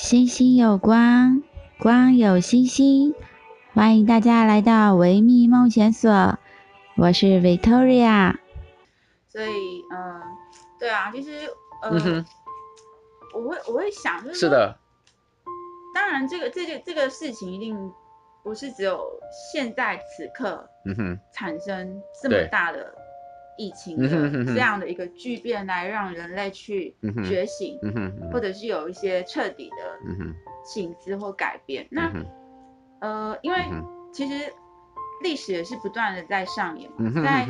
星星有光，光有星星。欢迎大家来到维密梦想所，我是 Victoria。所以，嗯、呃，对啊，其实，呃，嗯、哼我会我会想，就是，是的。当然，这个这个这个事情一定不是只有现在此刻，嗯哼，产生这么大的。疫情的这样的一个巨变，来让人类去觉醒，或者是有一些彻底的醒思或改变。那呃，因为其实历史也是不断的在上演嘛，在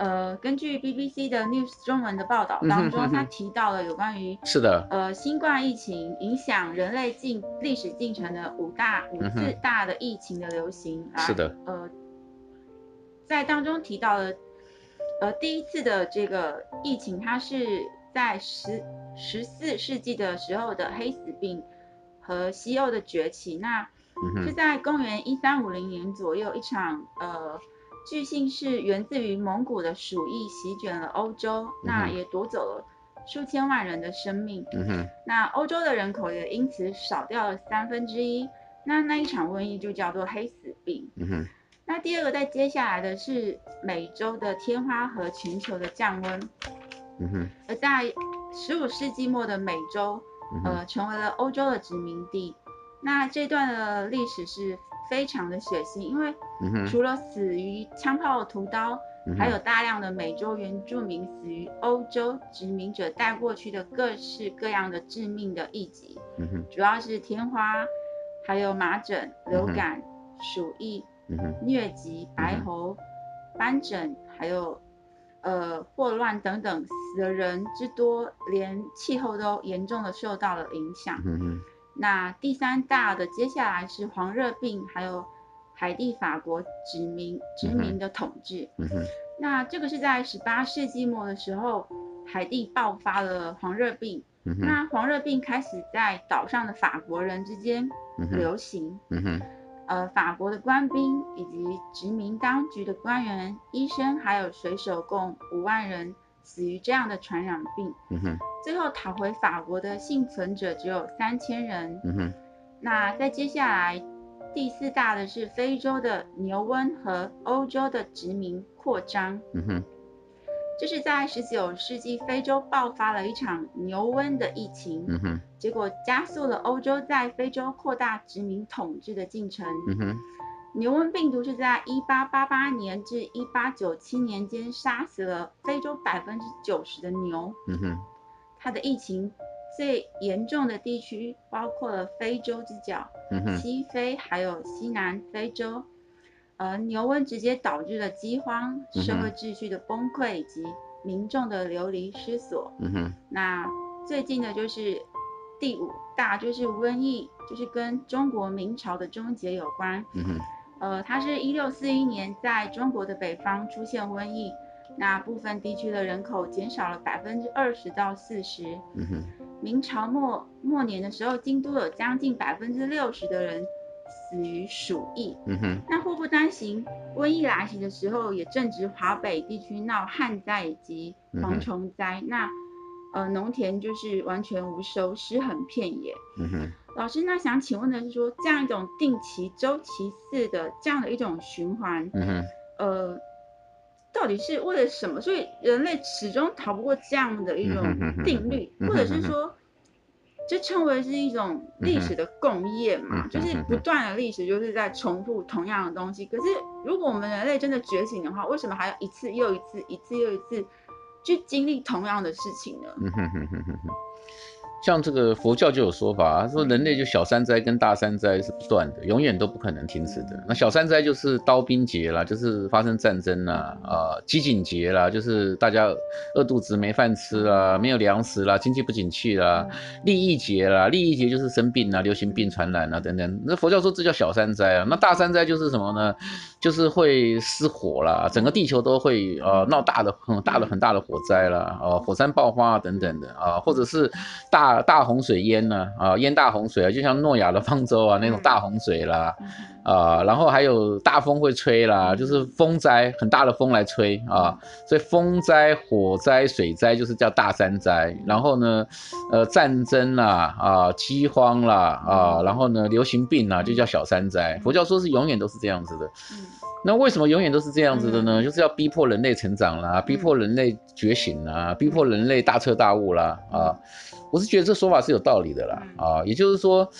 呃，根据 BBC 的 News 中文的报道当中，他提到了有关于是的。呃新冠疫情影响人类进历史进程的五大五次大的疫情的流行啊，是的。呃，在当中提到了。呃，第一次的这个疫情，它是在十十四世纪的时候的黑死病和西欧的崛起。那是在公元一三五零年左右，一场呃，据信是源自于蒙古的鼠疫席卷了欧洲，那也夺走了数千万人的生命。那欧洲的人口也因此少掉了三分之一。那那一场瘟疫就叫做黑死病。那第二个，在接下来的是美洲的天花和全球的降温。嗯哼。而在十五世纪末的美洲，呃，成为了欧洲的殖民地。那这段的历史是非常的血腥，因为除了死于枪炮屠刀，还有大量的美洲原住民死于欧洲殖民者带过去的各式各样的致命的疫疾。主要是天花，还有麻疹、流感、鼠疫。疟疾、白喉、斑疹，还有呃霍乱等等，死的人之多，连气候都严重的受到了影响。那第三大的接下来是黄热病，还有海地法国殖民殖民的统治。那这个是在十八世纪末的时候，海地爆发了黄热病。那黄热病开始在岛上的法国人之间流行。嗯哼。呃，法国的官兵以及殖民当局的官员、医生还有水手共五万人死于这样的传染病。嗯哼。最后逃回法国的幸存者只有三千人。嗯哼。那在接下来，第四大的是非洲的牛瘟和欧洲的殖民扩张。嗯哼。这是在十九世纪非洲爆发了一场牛瘟的疫情，嗯哼，结果加速了欧洲在非洲扩大殖民统治的进程。嗯哼，牛瘟病毒是在一八八八年至一八九七年间杀死了非洲百分之九十的牛。嗯哼，它的疫情最严重的地区包括了非洲之角、西非还有西南非洲。而牛瘟直接导致了饥荒、社会秩序的崩溃以及民众的流离失所。嗯哼。那最近的就是第五大，就是瘟疫，就是跟中国明朝的终结有关。嗯哼。呃，它是一六四一年在中国的北方出现瘟疫，那部分地区的人口减少了百分之二十到四十。嗯哼。明朝末末年的时候，京都有将近百分之六十的人。死于鼠疫。嗯哼。那祸不单行，瘟疫来袭的时候，也正值华北地区闹旱灾以及蝗虫灾。嗯、那呃，农田就是完全无收，尸横遍野。嗯哼。老师，那想请问的是说，这样一种定期周期式的这样的一种循环，嗯哼。呃，到底是为了什么？所以人类始终逃不过这样的一种定律，嗯、或者是说？这称为是一种历史的共业嘛，就是不断的历史就是在重复同样的东西。可是如果我们人类真的觉醒的话，为什么还要一次又一次、一次又一次去经历同样的事情呢？像这个佛教就有说法，说人类就小三灾跟大三灾是不断的，永远都不可能停止的。那小三灾就是刀兵劫啦，就是发生战争啦，啊，饥馑劫啦，就是大家饿肚子没饭吃啦，没有粮食啦，经济不景气啦。利益劫啦，利益劫就是生病啊，流行病传染啊等等。那佛教说这叫小三灾啊，那大三灾就是什么呢？就是会失火啦，整个地球都会呃闹大的很大的很大的火灾啦，呃，火山爆发等等的啊，或者是大。大大洪水淹呢啊，淹大洪水啊，就像诺亚的方舟啊那种大洪水啦。嗯啊，然后还有大风会吹啦，就是风灾，很大的风来吹啊，所以风灾、火灾、水灾就是叫大三灾。然后呢，呃，战争啦，啊，饥荒啦，啊，然后呢，流行病啦，就叫小三灾。佛教说是永远都是这样子的。那为什么永远都是这样子的呢？就是要逼迫人类成长啦，逼迫人类觉醒啦，逼迫人类大彻大悟啦。啊，我是觉得这说法是有道理的啦。啊，也就是说。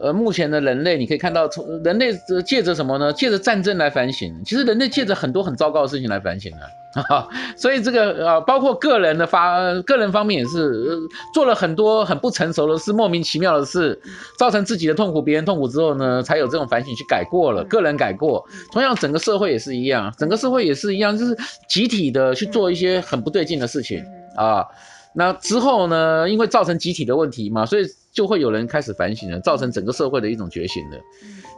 呃，目前的人类，你可以看到，从人类借着什么呢？借着战争来反省。其实人类借着很多很糟糕的事情来反省的，哈。所以这个呃，包括个人的发，个人方面也是，呃，做了很多很不成熟的事，莫名其妙的事，造成自己的痛苦，别人痛苦之后呢，才有这种反省去改过了。个人改过，同样整个社会也是一样，整个社会也是一样，就是集体的去做一些很不对劲的事情啊。那之后呢，因为造成集体的问题嘛，所以。就会有人开始反省了，造成整个社会的一种觉醒了。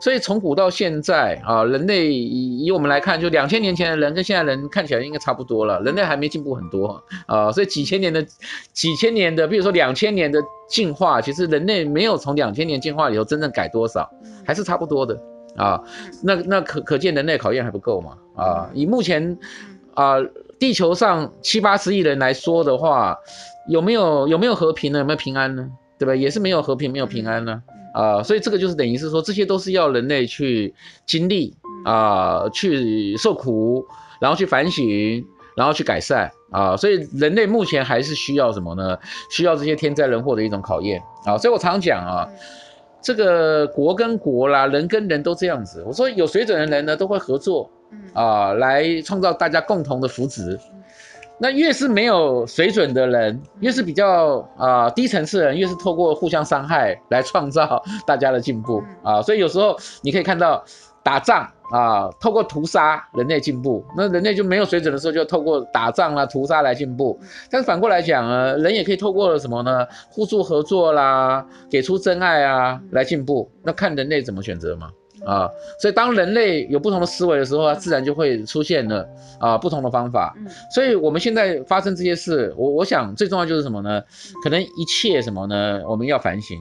所以从古到现在啊，人类以以我们来看，就两千年前的人跟现在人看起来应该差不多了。人类还没进步很多啊，所以几千年的几千年的，比如说两千年的进化，其实人类没有从两千年进化以后真正改多少，还是差不多的啊。那那可可见人类考验还不够嘛啊？以目前啊地球上七八十亿人来说的话，有没有有没有和平呢？有没有平安呢？对吧？也是没有和平，没有平安呢，啊、呃，所以这个就是等于是说，这些都是要人类去经历啊、呃，去受苦，然后去反省，然后去改善啊、呃，所以人类目前还是需要什么呢？需要这些天灾人祸的一种考验啊、呃。所以我常讲啊，这个国跟国啦，人跟人都这样子。我说有水准的人呢，都会合作啊、呃，来创造大家共同的福祉。那越是没有水准的人，越是比较啊、呃、低层次的人，越是透过互相伤害来创造大家的进步啊。所以有时候你可以看到打仗啊，透过屠杀人类进步。那人类就没有水准的时候，就透过打仗啦、屠杀来进步。但是反过来讲呢，人也可以透过了什么呢？互助合作啦，给出真爱啊来进步。那看人类怎么选择嘛。啊，所以当人类有不同的思维的时候，它自然就会出现了啊不同的方法。所以我们现在发生这些事，我我想最重要就是什么呢？可能一切什么呢？我们要反省。